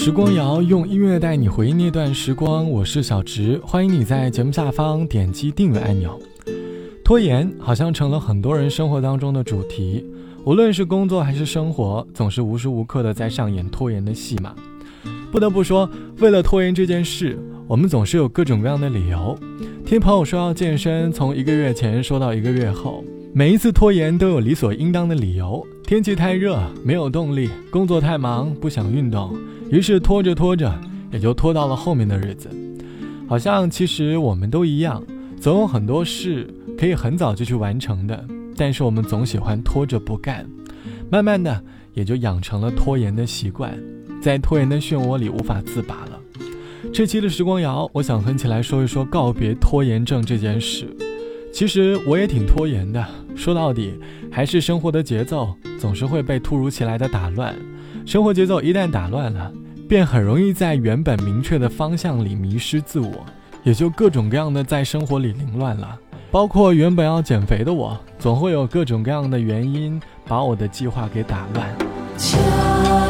时光谣用音乐带你回忆那段时光，我是小植，欢迎你在节目下方点击订阅按钮。拖延好像成了很多人生活当中的主题，无论是工作还是生活，总是无时无刻的在上演拖延的戏码。不得不说，为了拖延这件事，我们总是有各种各样的理由。听朋友说要健身，从一个月前说到一个月后，每一次拖延都有理所应当的理由。天气太热，没有动力；工作太忙，不想运动。于是拖着拖着，也就拖到了后面的日子。好像其实我们都一样，总有很多事可以很早就去完成的，但是我们总喜欢拖着不干，慢慢的也就养成了拖延的习惯，在拖延的漩涡里无法自拔了。这期的时光谣，我想哼起来说一说告别拖延症这件事。其实我也挺拖延的，说到底还是生活的节奏总是会被突如其来的打乱。生活节奏一旦打乱了，便很容易在原本明确的方向里迷失自我，也就各种各样的在生活里凌乱了。包括原本要减肥的我，总会有各种各样的原因把我的计划给打乱。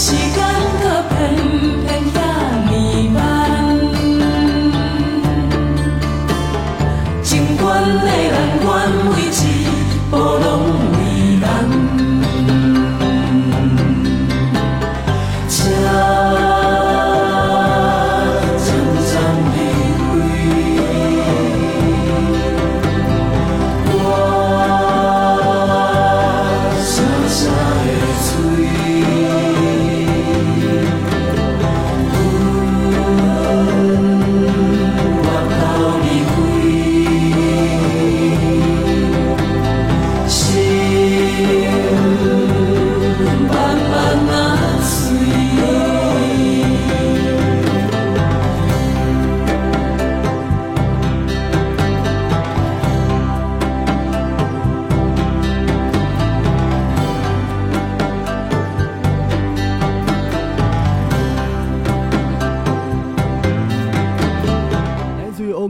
心。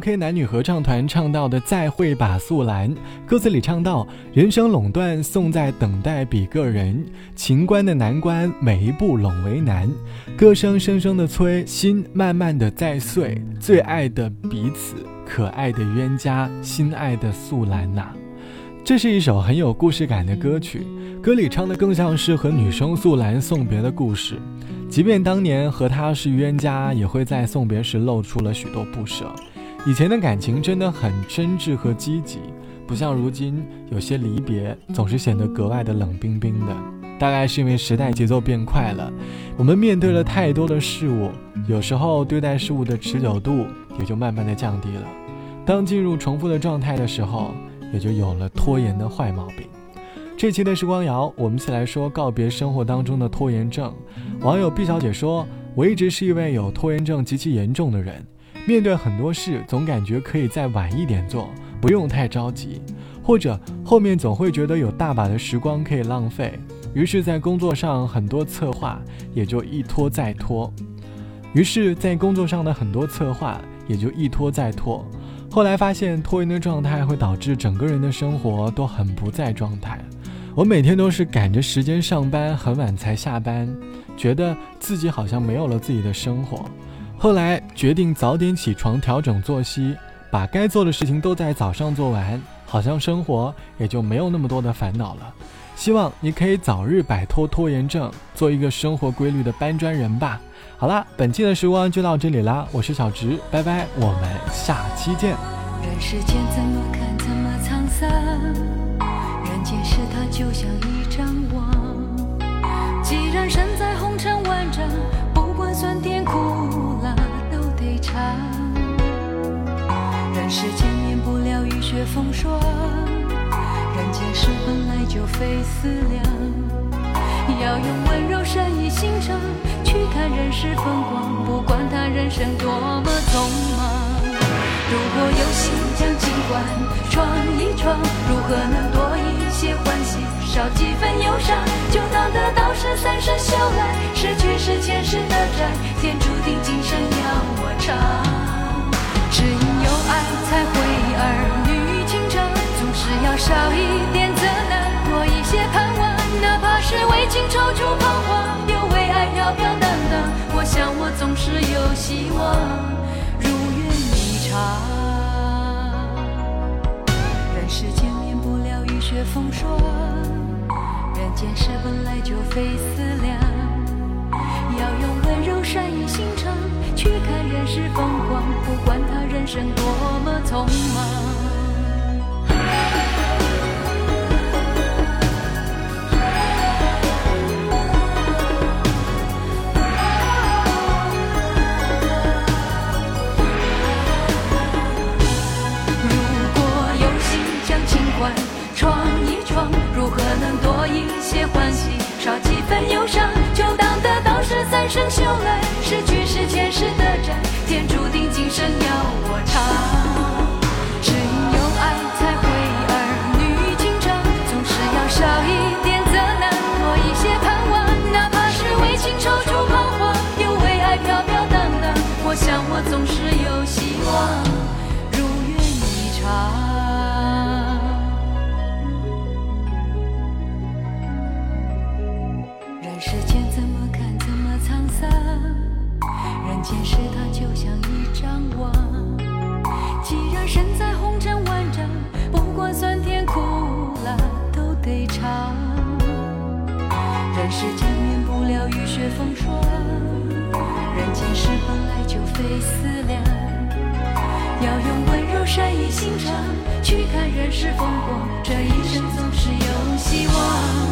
OK 男女合唱团唱到的《再会吧，素兰》，歌词里唱到：“人生垄断，送在等待比个人。情关的难关，每一步拢为难。歌声声声的催，心慢慢的在碎。最爱的彼此，可爱的冤家，心爱的素兰呐。”这是一首很有故事感的歌曲，歌里唱的更像是和女生素兰送别的故事。即便当年和他是冤家，也会在送别时露出了许多不舍。以前的感情真的很真挚和积极，不像如今有些离别总是显得格外的冷冰冰的。大概是因为时代节奏变快了，我们面对了太多的事物，有时候对待事物的持久度也就慢慢的降低了。当进入重复的状态的时候，也就有了拖延的坏毛病。这期的时光谣，我们一起来说告别生活当中的拖延症。网友毕小姐说：“我一直是一位有拖延症极其严重的人。”面对很多事，总感觉可以再晚一点做，不用太着急，或者后面总会觉得有大把的时光可以浪费，于是，在工作上很多策划也就一拖再拖，于是，在工作上的很多策划也就一拖再拖。后来发现拖延的状态会导致整个人的生活都很不在状态。我每天都是赶着时间上班，很晚才下班，觉得自己好像没有了自己的生活。后来决定早点起床，调整作息，把该做的事情都在早上做完，好像生活也就没有那么多的烦恼了。希望你可以早日摆脱拖延症，做一个生活规律的搬砖人吧。好啦，本期的时光就到这里啦，我是小直，拜拜，我们下期见。人世间怎么看这么沧桑？人间事它就像一张网，既然身在红尘万丈，不管酸甜苦。世间免不了雨雪风霜，人间事本来就非思量，要用温柔善意心肠去看人世风光，不管他人生多么匆忙。如果有心将情关闯一闯，如何能多一些欢喜，少几分忧伤，就当得到是三生修来，失去是前世的债，天注定今生踌躇彷徨，又为爱飘飘荡荡。我想我总是有希望，如愿以偿。人世间免不了雨雪风霜，人间事本来就非思量，要用温柔善意心肠去看人世风光，不管他。人生多么匆忙。是前世的债。天注定今生要我偿，只因有爱才会儿女情长，总是要少一点责难，多一些盼望。哪怕是为情踌躇彷徨，又为爱飘飘荡荡。我想我总是有希望，如愿以偿。人世间人间事，它就像一张网。既然身在红尘万丈，不管酸甜苦辣都得尝。人世间免不了雨雪风霜，人间事本来就非思量。要用温柔善意心肠去看人世风光，这一生总是有希望。